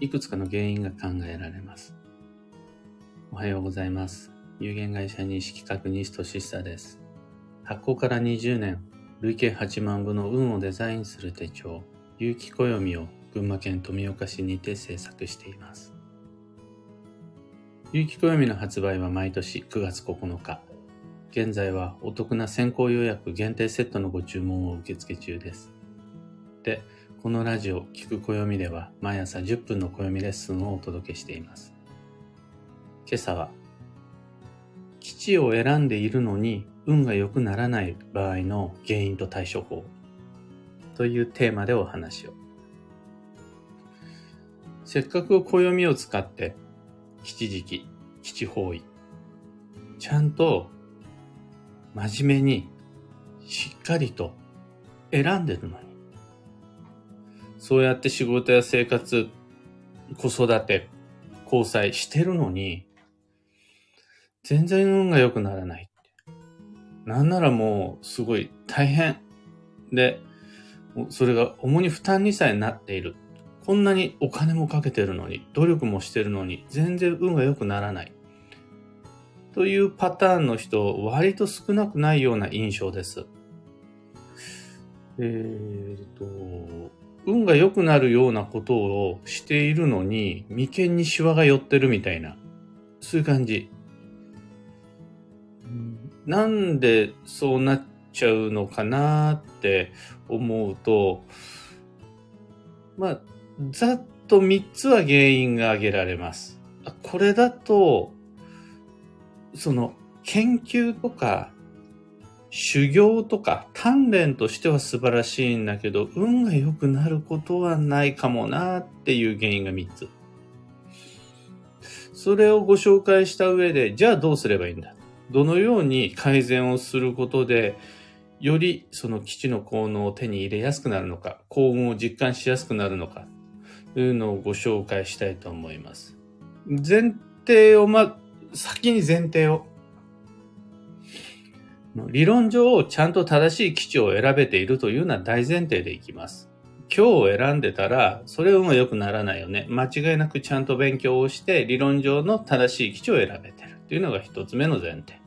いくつかの原因が考えられます。おはようございます。有限会社認識確認士としさです。発行から20年、累計8万部の運をデザインする手帳、有機暦を群馬県富岡市にて制作しています。有機暦の発売は毎年9月9日。現在はお得な先行予約限定セットのご注文を受付中です。で、このラジオ聞く暦では毎朝10分の暦レッスンをお届けしています。今朝は、基地を選んでいるのに運が良くならない場合の原因と対処法というテーマでお話を。せっかく暦を使って吉時期、吉方位、ちゃんと真面目にしっかりと選んでるのに。そうやって仕事や生活、子育て、交際してるのに、全然運が良くならない。なんならもうすごい大変。で、それが重に負担にさえなっている。こんなにお金もかけてるのに、努力もしてるのに、全然運が良くならない。というパターンの人、割と少なくないような印象です。えー、と、運が良くなるようなことをしているのに、眉間にシワが寄ってるみたいな、そういう感じ。なんでそうなっちゃうのかなって思うと、まあ、ざっと3つは原因が挙げられます。これだと、その研究とか修行とか鍛錬としては素晴らしいんだけど、運が良くなることはないかもなっていう原因が3つ。それをご紹介した上で、じゃあどうすればいいんだ？どのように改善をすることで、よりその基地の効能を手に入れやすくなるのか、幸運を実感しやすくなるのか、というのをご紹介したいと思います。前提をま、先に前提を。理論上、ちゃんと正しい基地を選べているというのは大前提でいきます。今日を選んでたら、それは良くならないよね。間違いなくちゃんと勉強をして、理論上の正しい基地を選べてるというのが一つ目の前提。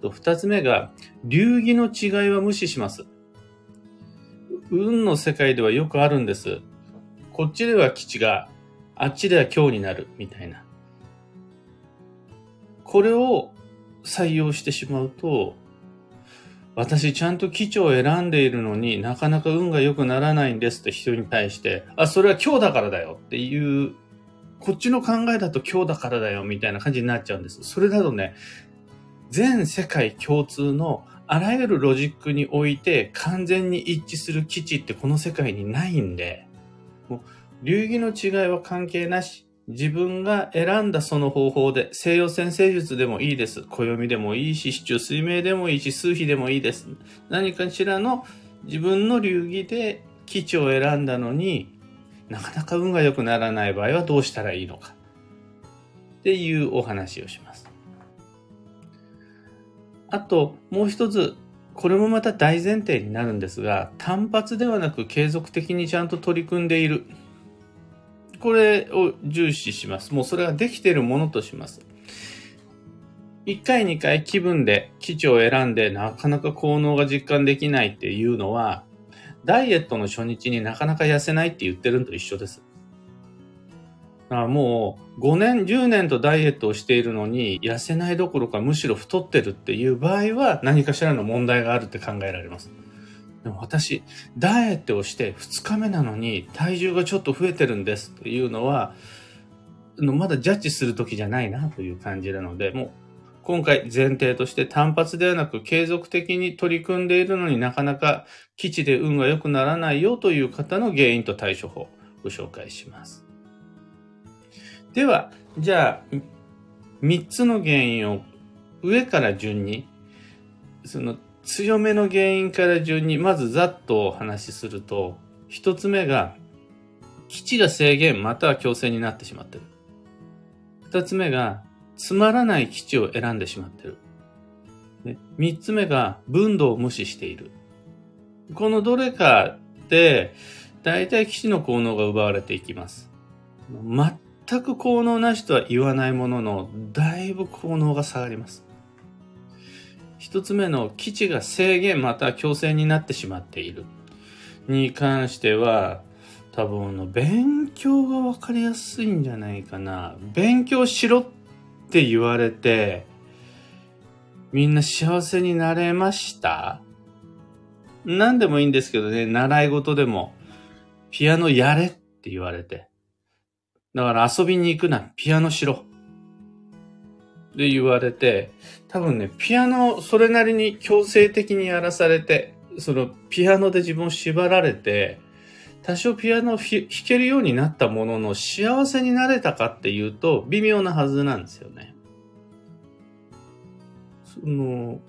と二つ目が、流儀の違いは無視します。運の世界ではよくあるんです。こっちでは基地が、あっちでは今日になる、みたいな。これを採用してしまうと、私ちゃんと基地を選んでいるのになかなか運が良くならないんですって人に対して、あ、それは今日だからだよっていう、こっちの考えだと今日だからだよみたいな感じになっちゃうんです。それだとね、全世界共通のあらゆるロジックにおいて完全に一致する基地ってこの世界にないんで、もう流儀の違いは関係なし、自分が選んだその方法で、西洋先生術でもいいです。暦でもいいし、市中水明でもいいし、数比でもいいです。何かしらの自分の流儀で基地を選んだのになかなか運が良くならない場合はどうしたらいいのか。っていうお話をします。あと、もう一つ、これもまた大前提になるんですが、単発ではなく継続的にちゃんと取り組んでいる。これを重視します。もうそれができているものとします。1回2回気分で基地を選んでなかなか効能が実感できないっていうのは、ダイエットの初日になかなか痩せないって言ってるのと一緒です。あもう5年、10年とダイエットをしているのに痩せないどころかむしろ太ってるっていう場合は何かしらの問題があるって考えられます。でも私、ダイエットをして2日目なのに体重がちょっと増えてるんですっていうのは、まだジャッジする時じゃないなという感じなので、もう今回前提として単発ではなく継続的に取り組んでいるのになかなか基地で運が良くならないよという方の原因と対処法をご紹介します。では、じゃあ、三つの原因を上から順に、その強めの原因から順に、まずざっとお話しすると、一つ目が、基地が制限または強制になってしまってる。二つ目が、つまらない基地を選んでしまってる。三つ目が、分度を無視している。このどれかで、大体基地の効能が奪われていきます。全く効能なしとは言わないものの、だいぶ効能が下がります。一つ目の基地が制限また強制になってしまっているに関しては、多分の、勉強がわかりやすいんじゃないかな。勉強しろって言われて、みんな幸せになれました？何でもいいんですけどね、習い事でも、ピアノやれって言われて。だから遊びに行くな、ピアノしろ。で言われて、多分ね、ピアノをそれなりに強制的にやらされて、そのピアノで自分を縛られて、多少ピアノを弾けるようになったものの幸せになれたかっていうと微妙なはずなんですよね。その、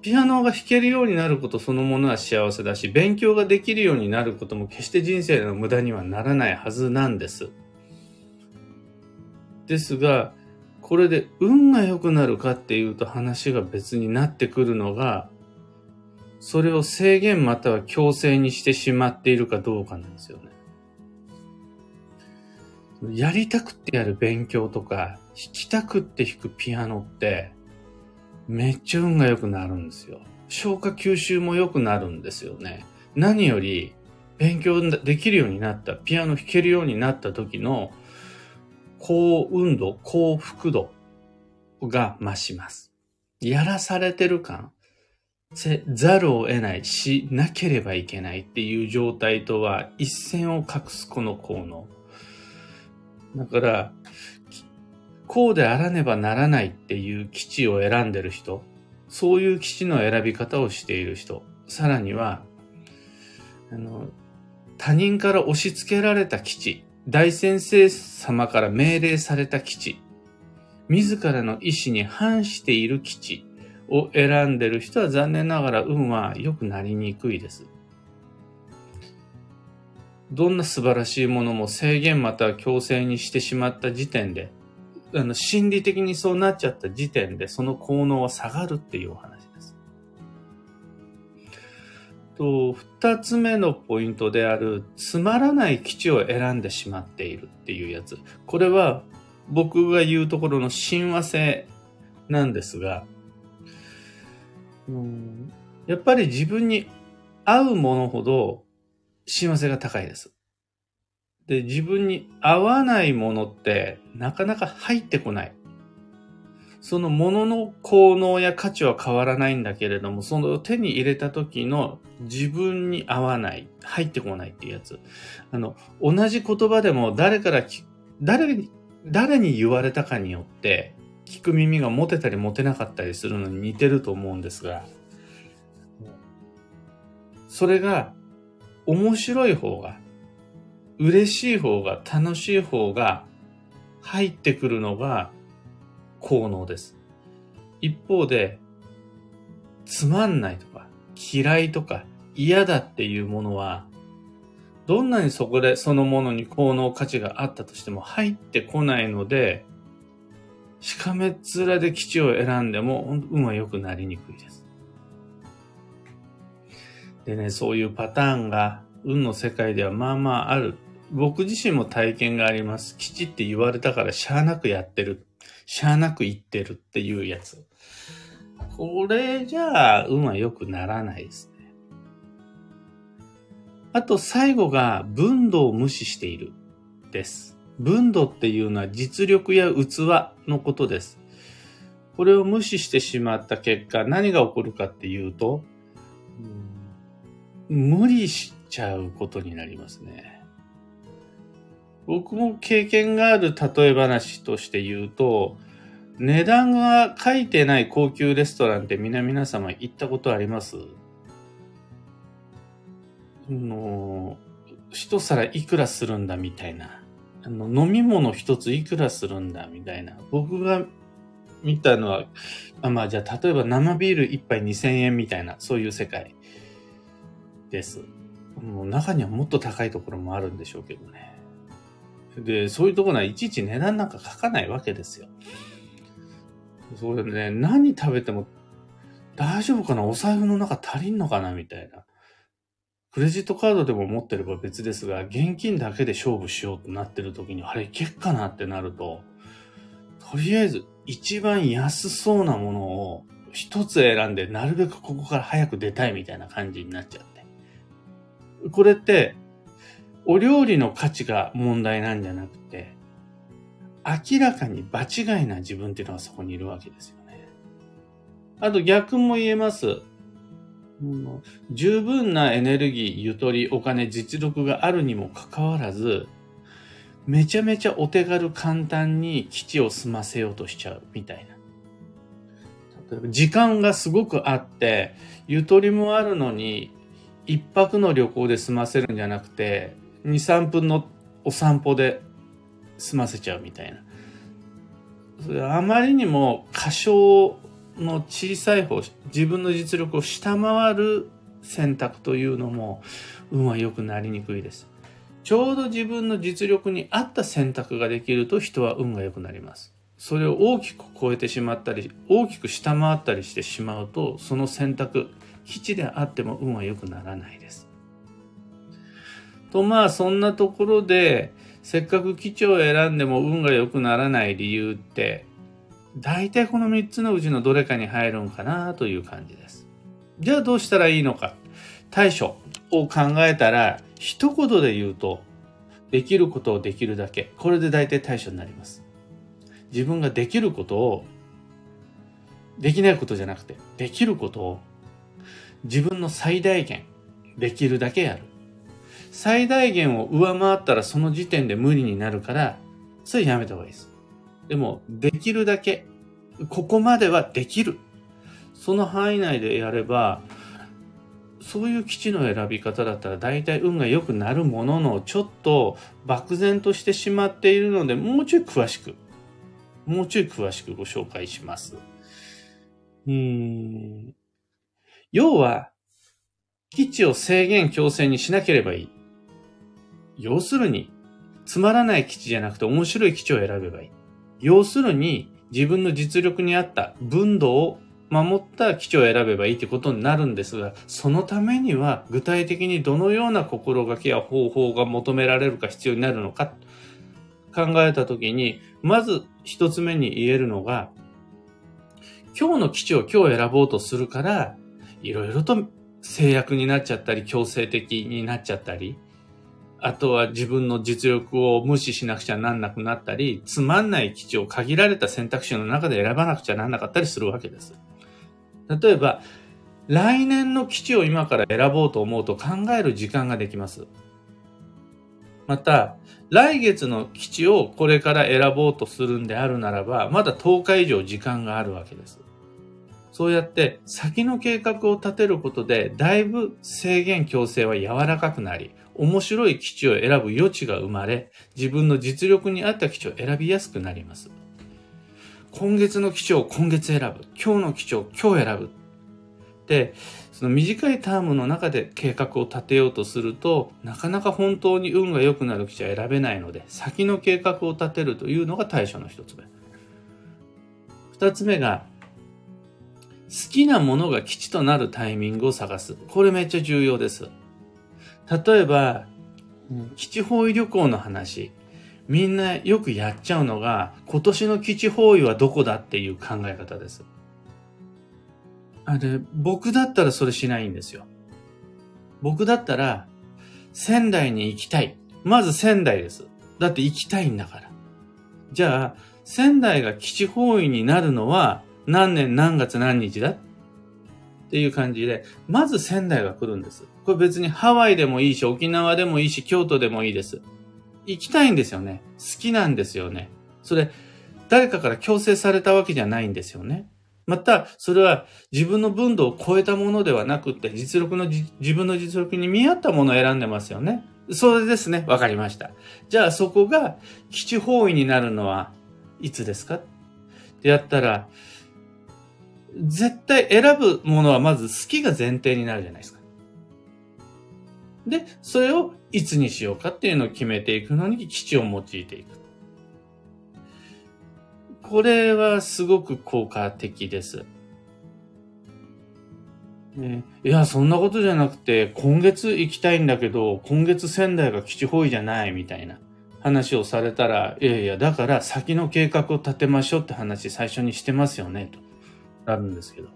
ピアノが弾けるようになることそのものは幸せだし、勉強ができるようになることも決して人生の無駄にはならないはずなんです。ですが、これで運が良くなるかっていうと話が別になってくるのが、それを制限または強制にしてしまっているかどうかなんですよね。やりたくてやる勉強とか、弾きたくって弾くピアノって、めっちゃ運が良くなるんですよ。消化吸収も良くなるんですよね。何より、勉強できるようになった、ピアノ弾けるようになった時の、高運度、幸福度が増します。やらされてる感、せざるを得ない、しなければいけないっていう状態とは一線を画すこの効能。だから、こうであらねばならないっていう基地を選んでる人、そういう基地の選び方をしている人、さらには、あの、他人から押し付けられた基地、大先生様から命令された基地、自らの意志に反している基地を選んでる人は残念ながら運は良くなりにくいです。どんな素晴らしいものも制限または強制にしてしまった時点であの、心理的にそうなっちゃった時点で、その効能は下がるっていうお話。と、二つ目のポイントである、つまらない基地を選んでしまっているっていうやつ。これは、僕が言うところの親和性なんですが、うんやっぱり自分に合うものほど親和性が高いです。で、自分に合わないものってなかなか入ってこない。そのものの効能や価値は変わらないんだけれども、その手に入れた時の自分に合わない、入ってこないっていうやつ。あの、同じ言葉でも誰から誰に、誰に言われたかによって、聞く耳が持てたり持てなかったりするのに似てると思うんですが、それが面白い方が嬉しい方が、楽しい方が入ってくるのが効能です。一方で、つまんないとか、嫌いとか、嫌だっていうものは、どんなにそこでそのものに効能価値があったとしても入ってこないので、しかめっ面で基地を選んでも運は良くなりにくいです。でね、そういうパターンが運の世界ではまあまあある。僕自身も体験があります。きちって言われたからしゃあなくやってる。しゃあなく言ってるっていうやつ。これじゃあ運は良くならないですね。あと最後が分度を無視しているです。分度っていうのは実力や器のことです。これを無視してしまった結果何が起こるかっていうと、無理しちゃうことになりますね。僕も経験がある例え話として言うと、値段が書いてない高級レストランって皆々様行ったことあります？あの、一皿いくらするんだみたいな。あの、飲み物一ついくらするんだみたいな。僕が見たのは、あまあじゃあ例えば生ビール一杯2000円みたいな、そういう世界です。もう中にはもっと高いところもあるんでしょうけどね。で、そういうところはいちいち値段なんか書かないわけですよ。それでね、何食べても大丈夫かな？お財布の中足りんのかな？みたいなクレジットカードでも持ってれば別ですが、現金だけで勝負しようとなってる時に、あれいけっかなってなると、とりあえず一番安そうなものを一つ選んで、なるべくここから早く出たいみたいな感じになっちゃって。これって、お料理の価値が問題なんじゃなくて、明らかに場違いな自分っていうのがそこにいるわけですよね。あと逆も言えます。十分なエネルギー、ゆとり、お金、実力があるにもかかわらず、めちゃめちゃお手軽簡単に基地を済ませようとしちゃうみたいな。例えば時間がすごくあって、ゆとりもあるのに、一泊の旅行で済ませるんじゃなくて、2、3分のお散歩で済ませちゃうみたいな。それあまりにも過小の小さい方、自分の実力を下回る選択というのも運は良くなりにくいです。ちょうど自分の実力に合った選択ができると人は運が良くなります。それを大きく超えてしまったり、大きく下回ったりしてしまうと、その選択、基地であっても運は良くならないです。とまあそんなところで、せっかく基地を選んでも運が良くならない理由って、大体この3つのうちのどれかに入るんかなという感じです。じゃあどうしたらいいのか。対処を考えたら、一言で言うと、できることをできるだけ。これで大体対処になります。自分ができることを、できないことじゃなくて、できることを自分の最大限、できるだけやる。最大限を上回ったらその時点で無理になるから、それやめた方がいいです。でも、できるだけ、ここまではできる。その範囲内でやれば、そういう基地の選び方だったら大体運が良くなるものの、ちょっと漠然としてしまっているので、もうちょい詳しく、もうちょい詳しくご紹介します。うーん。要は、基地を制限強制にしなければいい。要するに、つまらない基地じゃなくて面白い基地を選べばいい。要するに、自分の実力に合った分度を守った基地を選べばいいってことになるんですが、そのためには具体的にどのような心がけや方法が求められるか必要になるのか考えたときに、まず一つ目に言えるのが、今日の基地を今日選ぼうとするから、いろいろと制約になっちゃったり、強制的になっちゃったり、あとは自分の実力を無視しなくちゃなんなくなったり、つまんない基地を限られた選択肢の中で選ばなくちゃなんなかったりするわけです。例えば、来年の基地を今から選ぼうと思うと考える時間ができます。また、来月の基地をこれから選ぼうとするんであるならば、まだ10日以上時間があるわけです。そうやって先の計画を立てることで、だいぶ制限強制は柔らかくなり、面白い基地を選ぶ余地が生まれ、自分の実力に合った基地を選びやすくなります。今月の基地を今月選ぶ。今日の基地を今日選ぶ。で、その短いタームの中で計画を立てようとすると、なかなか本当に運が良くなる基地は選べないので、先の計画を立てるというのが対処の一つ目。二つ目が、好きなものが基地となるタイミングを探す。これめっちゃ重要です。例えば、基地方位旅行の話。みんなよくやっちゃうのが、今年の基地方位はどこだっていう考え方です。あれ、僕だったらそれしないんですよ。僕だったら、仙台に行きたい。まず仙台です。だって行きたいんだから。じゃあ、仙台が基地方位になるのは、何年何月何日だ？っていう感じで、まず仙台が来るんです。これ別にハワイでもいいし、沖縄でもいいし、京都でもいいです。行きたいんですよね。好きなんですよね。それ、誰かから強制されたわけじゃないんですよね。また、それは自分の分度を超えたものではなくて、実力の自分の実力に見合ったものを選んでますよね。それですね。わかりました。じゃあそこが基地方位になるのはいつですか？ってやったら、絶対選ぶものはまず好きが前提になるじゃないですか。で、それをいつにしようかっていうのを決めていくのに基地を用いていく。これはすごく効果的です。ね、いや、そんなことじゃなくて、今月行きたいんだけど、今月仙台が基地方位じゃないみたいな話をされたら、いやいや、だから先の計画を立てましょうって話最初にしてますよね、となるんですけど。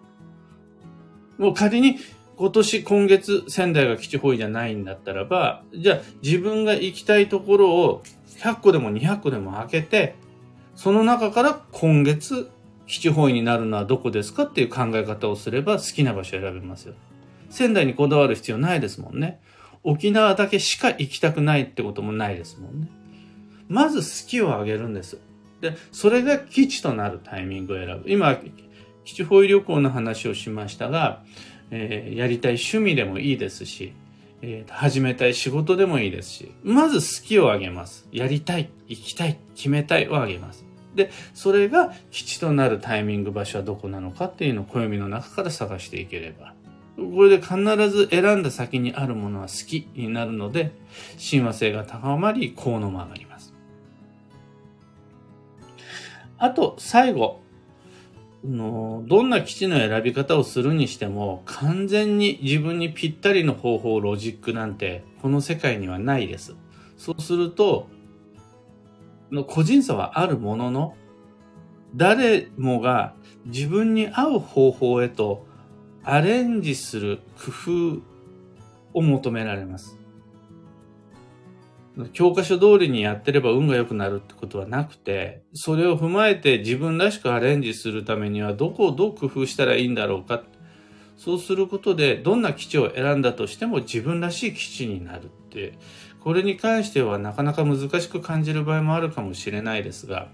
もう仮に今年今月仙台が基地方位じゃないんだったらば、じゃあ自分が行きたいところを100個でも200個でも開けて、その中から今月基地方位になるのはどこですかっていう考え方をすれば好きな場所を選べますよ。仙台にこだわる必要ないですもんね。沖縄だけしか行きたくないってこともないですもんね。まず好きをあげるんです。で、それが基地となるタイミングを選ぶ。今、基地方位旅行の話をしましたが、えー、やりたい趣味でもいいですし、えー、始めたい仕事でもいいですし、まず好きをあげます。やりたい、行きたい、決めたいをあげます。で、それが基地となるタイミング場所はどこなのかっていうのを暦の中から探していければ。これで必ず選んだ先にあるものは好きになるので、親和性が高まり、効能も上がります。あと、最後。のどんな基地の選び方をするにしても、完全に自分にぴったりの方法、ロジックなんて、この世界にはないです。そうすると、の個人差はあるものの、誰もが自分に合う方法へとアレンジする工夫を求められます。教科書通りにやってれば運が良くなるってことはなくて、それを踏まえて自分らしくアレンジするためにはどこをどう工夫したらいいんだろうか。そうすることでどんな基地を選んだとしても自分らしい基地になるって、これに関してはなかなか難しく感じる場合もあるかもしれないですが、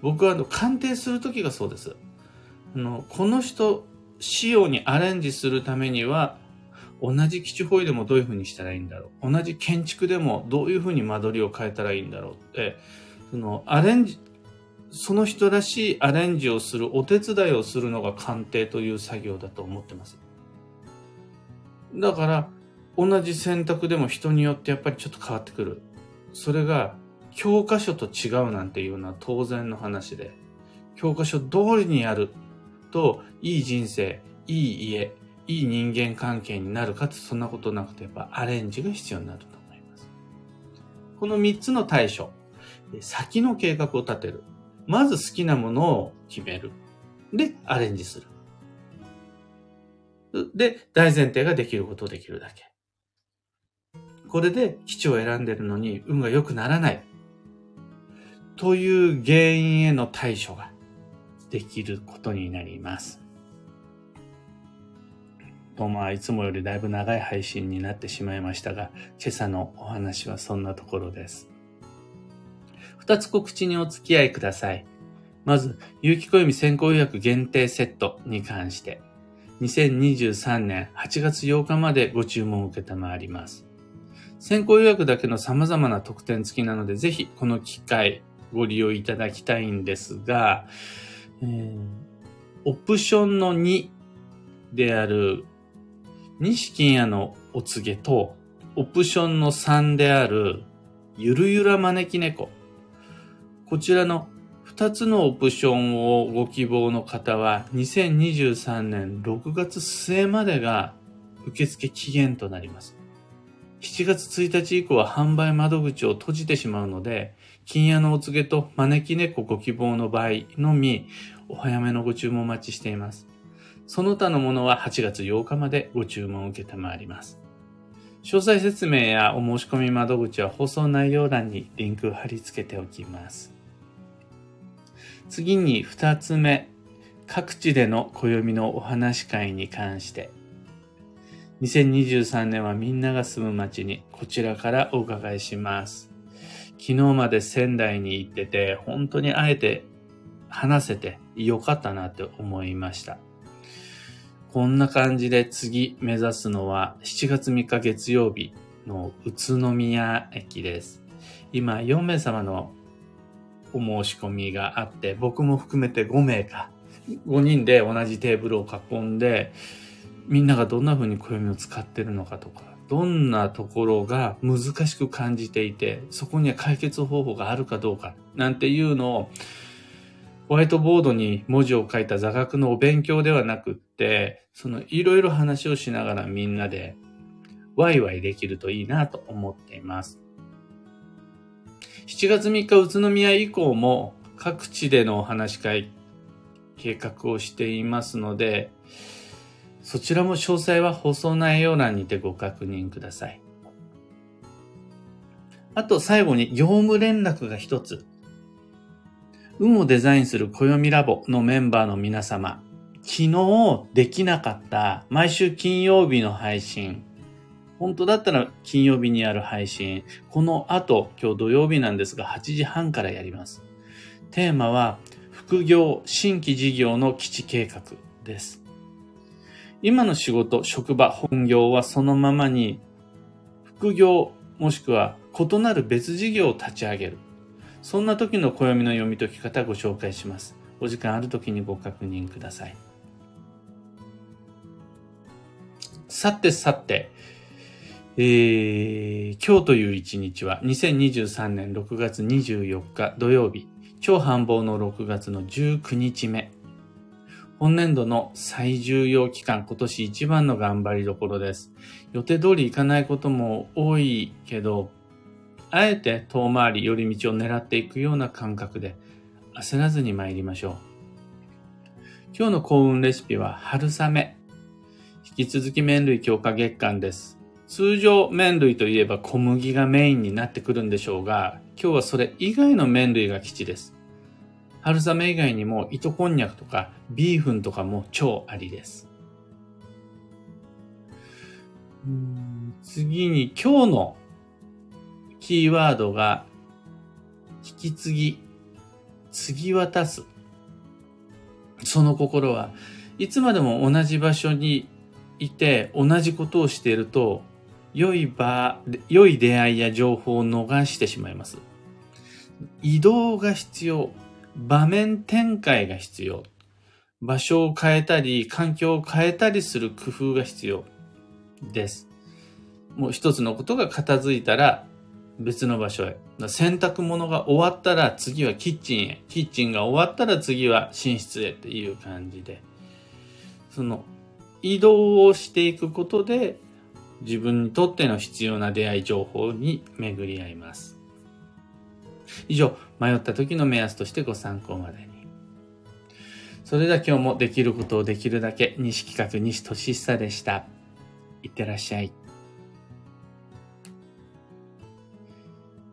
僕はあの鑑定するときがそうです。あのこの人仕様にアレンジするためには同じ基地保育でもどういうふうにしたらいいんだろう？同じ建築でもどういうふうに間取りを変えたらいいんだろうって、そのアレンジ、その人らしいアレンジをする、お手伝いをするのが鑑定という作業だと思ってます。だから、同じ選択でも人によってやっぱりちょっと変わってくる。それが、教科書と違うなんていうのは当然の話で、教科書通りにやると、いい人生、いい家、いい人間関係になるかつそんなことなくてやっぱアレンジが必要になると思います。この3つの対処。先の計画を立てる。まず好きなものを決める。で、アレンジする。で、大前提ができることをできるだけ。これで基地を選んでるのに運が良くならない。という原因への対処ができることになります。とまあいつもよりだいぶ長い配信になってしまいましたが、今朝のお話はそんなところです。二つ告知にお付き合いください。まず、有機暦先行予約限定セットに関して、2023年8月8日までご注文を受けたまわります。先行予約だけの様々な特典付きなので、ぜひこの機会ご利用いただきたいんですが、えー、オプションの2である西金屋のお告げと、オプションの3である、ゆるゆら招き猫。こちらの2つのオプションをご希望の方は、2023年6月末までが受付期限となります。7月1日以降は販売窓口を閉じてしまうので、金屋のお告げと招き猫ご希望の場合のみ、お早めのご注文お待ちしています。その他のものは8月8日までご注文を受けてまいります。詳細説明やお申し込み窓口は放送内容欄にリンクを貼り付けておきます。次に2つ目、各地での暦のお話会に関して、2023年はみんなが住む街にこちらからお伺いします。昨日まで仙台に行ってて、本当にあえて話せてよかったなって思いました。こんな感じで次目指すのは7月3日月曜日の宇都宮駅です。今4名様のお申し込みがあって、僕も含めて5名か。5人で同じテーブルを囲んで、みんながどんな風に暦を使ってるのかとか、どんなところが難しく感じていて、そこには解決方法があるかどうか、なんていうのをホワイトボードに文字を書いた座学のお勉強ではなくって、そのいろいろ話をしながらみんなでワイワイできるといいなと思っています。7月3日宇都宮以降も各地でのお話し会計画をしていますので、そちらも詳細は放送内容欄にてご確認ください。あと最後に業務連絡が一つ。運をデザインする暦ラボのメンバーの皆様、昨日できなかった毎週金曜日の配信、本当だったら金曜日にある配信、この後、今日土曜日なんですが8時半からやります。テーマは、副業、新規事業の基地計画です。今の仕事、職場、本業はそのままに、副業、もしくは異なる別事業を立ち上げる。そんな時の暦の読み解き方をご紹介します。お時間ある時にご確認ください。さてさて、えー、今日という一日は2023年6月24日土曜日、超繁忙の6月の19日目。本年度の最重要期間、今年一番の頑張りどころです。予定通り行かないことも多いけど、あえて遠回り寄り道を狙っていくような感覚で焦らずに参りましょう。今日の幸運レシピは春雨。引き続き麺類強化月間です。通常麺類といえば小麦がメインになってくるんでしょうが、今日はそれ以外の麺類が基地です。春雨以外にも糸こんにゃくとかビーフンとかも超ありです。次に今日のキーワードが、引き継ぎ、継ぎ渡す。その心は、いつまでも同じ場所にいて同じことをしていると、良い場、良い出会いや情報を逃してしまいます。移動が必要。場面展開が必要。場所を変えたり、環境を変えたりする工夫が必要です。もう一つのことが片付いたら、別の場所へ。洗濯物が終わったら次はキッチンへ。キッチンが終わったら次は寝室へっていう感じで。その移動をしていくことで自分にとっての必要な出会い情報に巡り合います。以上、迷った時の目安としてご参考までに。それでは今日もできることをできるだけ西企画西俊久でした。いってらっしゃい。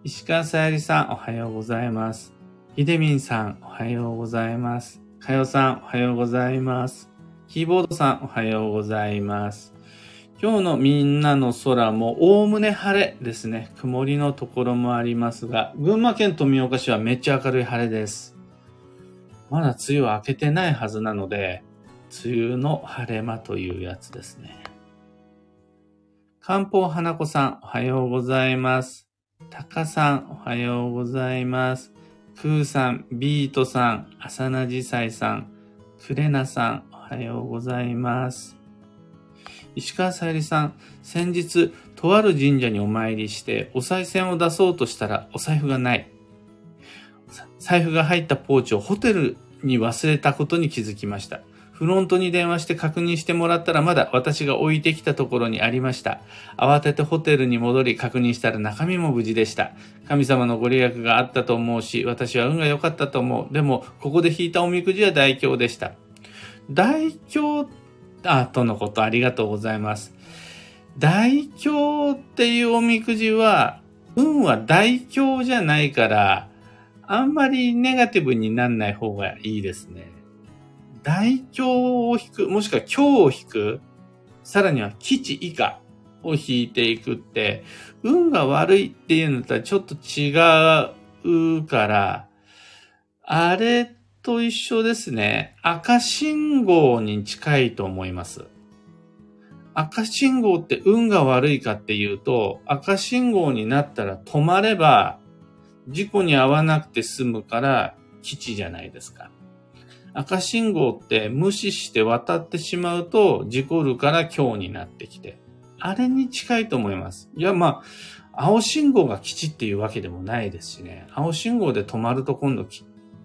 石川さゆりさん、おはようございます。ひでみんさん、おはようございます。かよさん、おはようございます。キーボードさん、おはようございます。今日のみんなの空も、おおむね晴れですね。曇りのところもありますが、群馬県富岡市はめっちゃ明るい晴れです。まだ梅雨は明けてないはずなので、梅雨の晴れ間というやつですね。漢方花子さん、おはようございます。たかさん、おはようございます。くーさん、ビートさん、あさなじさいさん、くれなさん、おはようございます。石川さゆりさん、先日、とある神社にお参りして、お賽銭を出そうとしたら、お財布がない。財布が入ったポーチをホテルに忘れたことに気づきました。フロントに電話して確認してもらったらまだ私が置いてきたところにありました。慌ててホテルに戻り確認したら中身も無事でした。神様のご利益があったと思うし、私は運が良かったと思う。でも、ここで引いたおみくじは大凶でした。大凶、あ、とのことありがとうございます。大凶っていうおみくじは、運は大凶じゃないから、あんまりネガティブになんない方がいいですね。大凶を引く、もしくは強を引く、さらには基地以下を引いていくって、運が悪いっていうんだったらちょっと違うから、あれと一緒ですね。赤信号に近いと思います。赤信号って運が悪いかっていうと、赤信号になったら止まれば、事故に遭わなくて済むから基地じゃないですか。赤信号って無視して渡ってしまうと事故るから今日になってきて。あれに近いと思います。いや、まあ、青信号が基地っていうわけでもないですしね。青信号で止まると今度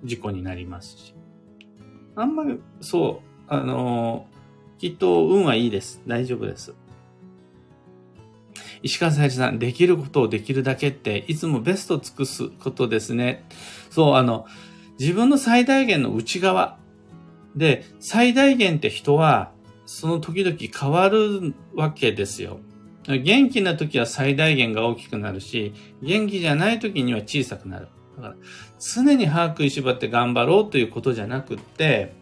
事故になりますし。あんまり、そう、あのー、きっと運はいいです。大丈夫です。石川さゆりさん、できることをできるだけって、いつもベスト尽くすことですね。そう、あの、自分の最大限の内側。で、最大限って人は、その時々変わるわけですよ。元気な時は最大限が大きくなるし、元気じゃない時には小さくなる。だから、常に歯食いしばって頑張ろうということじゃなくって、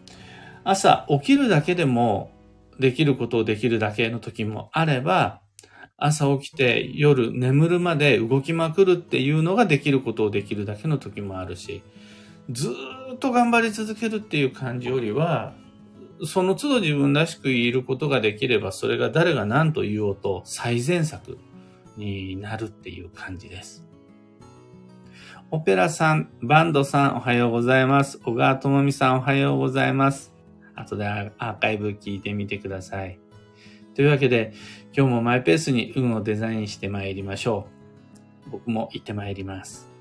朝起きるだけでもできることをできるだけの時もあれば、朝起きて夜眠るまで動きまくるっていうのができることをできるだけの時もあるし、ずっと頑張り続けるっていう感じよりは、その都度自分らしくいることができれば、それが誰が何と言おうと最善策になるっていう感じです。オペラさん、バンドさんおはようございます。小川智美さんおはようございます。後でアーカイブ聞いてみてください。というわけで、今日もマイペースに運をデザインして参りましょう。僕も行って参ります。